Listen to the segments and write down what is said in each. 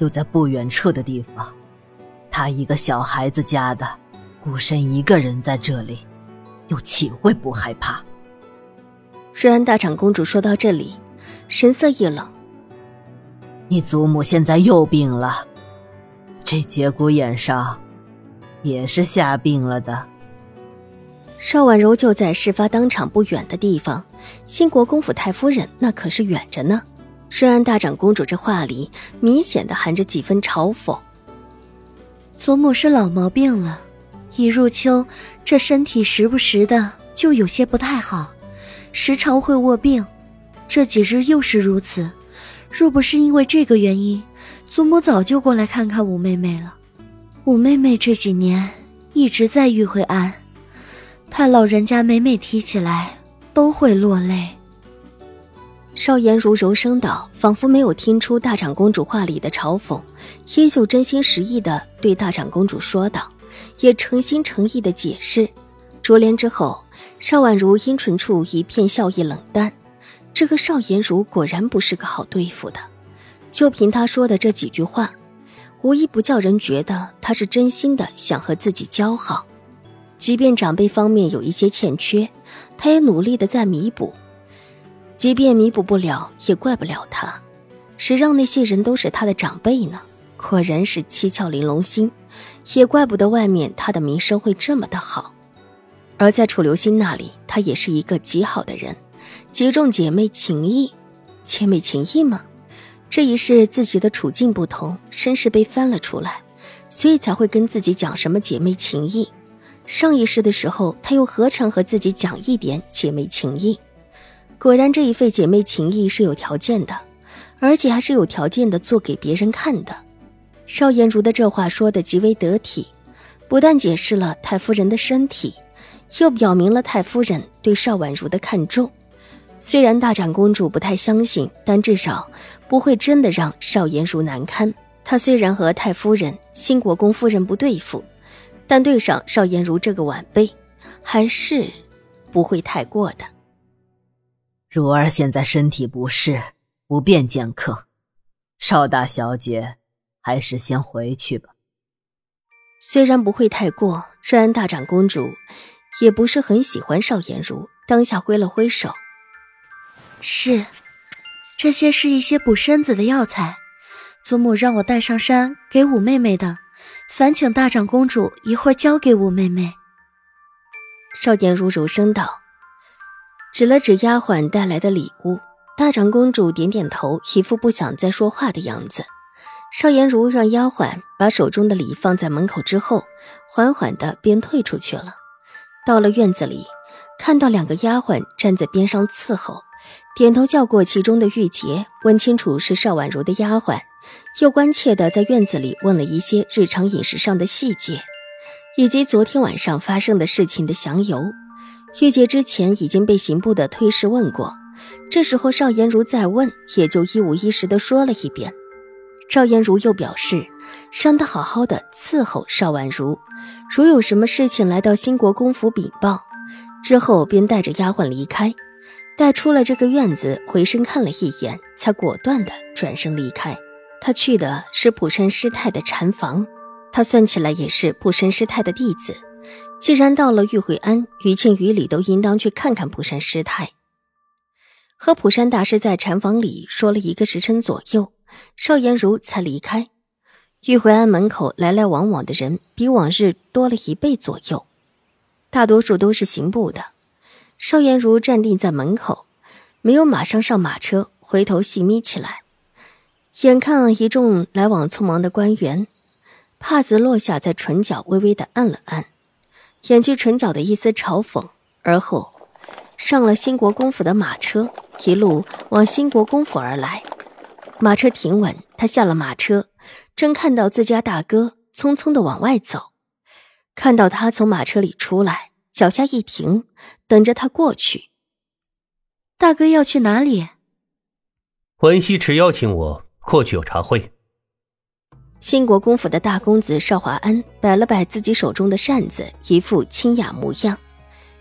又在不远处的地方，他一个小孩子家的，孤身一个人在这里，又岂会不害怕？瑞安大长公主说到这里，神色一冷：“你祖母现在又病了，这节骨眼上，也是下病了的。”邵婉柔就在事发当场不远的地方，新国公府太夫人那可是远着呢。瑞安大长公主这话里明显的含着几分嘲讽。祖母是老毛病了，一入秋，这身体时不时的就有些不太好，时常会卧病，这几日又是如此。若不是因为这个原因，祖母早就过来看看五妹妹了。五妹妹这几年一直在玉惠庵，太老人家每每提起来都会落泪。邵颜如柔声道，仿佛没有听出大长公主话里的嘲讽，依旧真心实意的对大长公主说道，也诚心诚意的解释。卓莲之后，邵婉如阴唇处一片笑意冷淡。这个邵颜如果然不是个好对付的，就凭他说的这几句话，无一不叫人觉得他是真心的想和自己交好。即便长辈方面有一些欠缺，他也努力的在弥补。即便弥补不了，也怪不了他。谁让那些人都是他的长辈呢？果然是七窍玲珑心，也怪不得外面他的名声会这么的好。而在楚留心那里，他也是一个极好的人，极重姐妹情谊。姐妹情谊吗？这一世自己的处境不同，身世被翻了出来，所以才会跟自己讲什么姐妹情谊。上一世的时候，他又何尝和自己讲一点姐妹情谊？果然，这一份姐妹情谊是有条件的，而且还是有条件的做给别人看的。邵颜如的这话说的极为得体，不但解释了太夫人的身体，又表明了太夫人对邵婉如的看重。虽然大长公主不太相信，但至少不会真的让邵颜如难堪。她虽然和太夫人、新国公夫人不对付，但对上邵颜如这个晚辈，还是不会太过的。如儿现在身体不适，不便见客。邵大小姐，还是先回去吧。虽然不会太过，瑞安大长公主也不是很喜欢邵颜如，当下挥了挥手：“是，这些是一些补身子的药材，祖母让我带上山给五妹妹的，烦请大长公主一会儿交给五妹妹。”邵颜如柔声道。指了指丫鬟带来的礼物，大长公主点点头，一副不想再说话的样子。邵颜如让丫鬟把手中的礼放在门口之后，缓缓的便退出去了。到了院子里，看到两个丫鬟站在边上伺候，点头叫过其中的玉洁，问清楚是邵婉如的丫鬟，又关切的在院子里问了一些日常饮食上的细节，以及昨天晚上发生的事情的详由。玉洁之前已经被刑部的推事问过，这时候邵颜如再问，也就一五一十的说了一遍。邵颜如又表示，让他好好的伺候邵婉如，如有什么事情来到兴国公府禀报。之后便带着丫鬟离开，待出了这个院子，回身看了一眼，才果断的转身离开。他去的是普山师太的禅房，他算起来也是普山师太的弟子。既然到了玉慧庵，于情于理都应当去看看普山师太。和普山大师在禅房里说了一个时辰左右，邵颜如才离开。玉慧庵门口来来往往的人比往日多了一倍左右，大多数都是刑部的。邵颜如站定在门口，没有马上上马车，回头细眯起来，眼看一众来往匆忙的官员，帕子落下在唇角，微微的按了按。掩去唇角的一丝嘲讽，而后上了兴国公府的马车，一路往兴国公府而来。马车停稳，他下了马车，正看到自家大哥匆匆的往外走，看到他从马车里出来，脚下一停，等着他过去。大哥要去哪里？文西池邀请我过去有茶会。兴国公府的大公子邵华安摆了摆自己手中的扇子，一副清雅模样。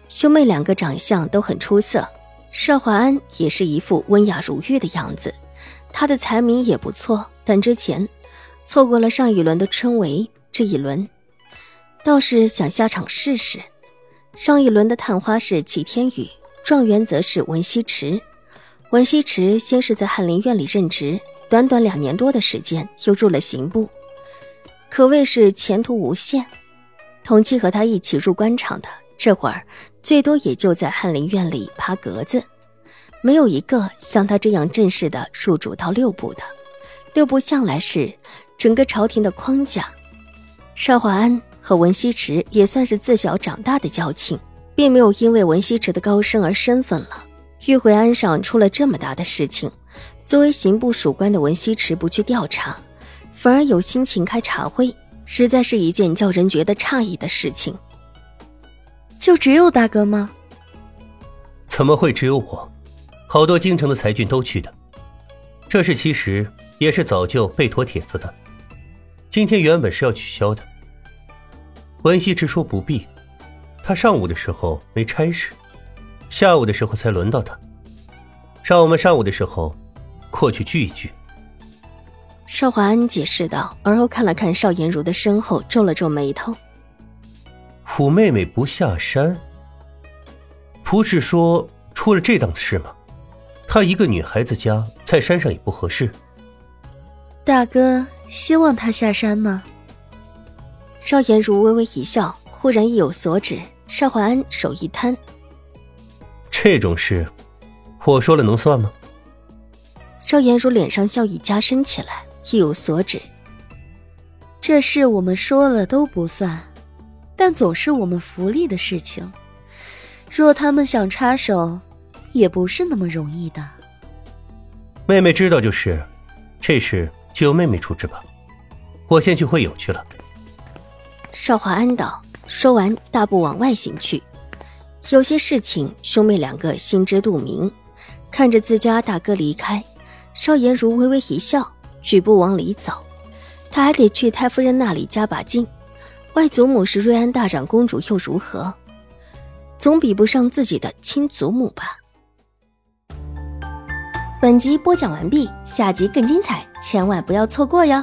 兄妹两个长相都很出色，邵华安也是一副温雅如玉的样子。他的才名也不错，但之前错过了上一轮的春闱，这一轮倒是想下场试试。上一轮的探花是齐天宇，状元则是文西池。文西池先是在翰林院里任职。短短两年多的时间，又入了刑部，可谓是前途无限。同期和他一起入官场的，这会儿最多也就在翰林院里爬格子，没有一个像他这样正式的入主到六部的。六部向来是整个朝廷的框架。邵华安和文西池也算是自小长大的交情，并没有因为文西池的高升而生分了。玉回安上出了这么大的事情。作为刑部属官的文西池不去调查，反而有心情开茶会，实在是一件叫人觉得诧异的事情。就只有大哥吗？怎么会只有我？好多京城的才俊都去的。这事其实也是早就被妥帖子的，今天原本是要取消的。文西池说不必，他上午的时候没差事，下午的时候才轮到他。让我们上午的时候。过去聚一聚。邵华安解释道，而后看了看邵颜如的身后，皱了皱眉头。虎妹妹不下山，不是说出了这档子事吗？她一个女孩子家在山上也不合适。大哥希望她下山吗？邵颜如微微一笑，忽然意有所指。邵华安手一摊：“这种事，我说了能算吗？”邵颜如脸上笑意加深起来，意有所指。这事我们说了都不算，但总是我们福利的事情。若他们想插手，也不是那么容易的。妹妹知道就是，这事就由妹妹处置吧。我先去会友去了。邵华安道，说完大步往外行去。有些事情，兄妹两个心知肚明。看着自家大哥离开。邵颜如微微一笑，举步往里走。他还得去太夫人那里加把劲。外祖母是瑞安大长公主又如何？总比不上自己的亲祖母吧。本集播讲完毕，下集更精彩，千万不要错过哟。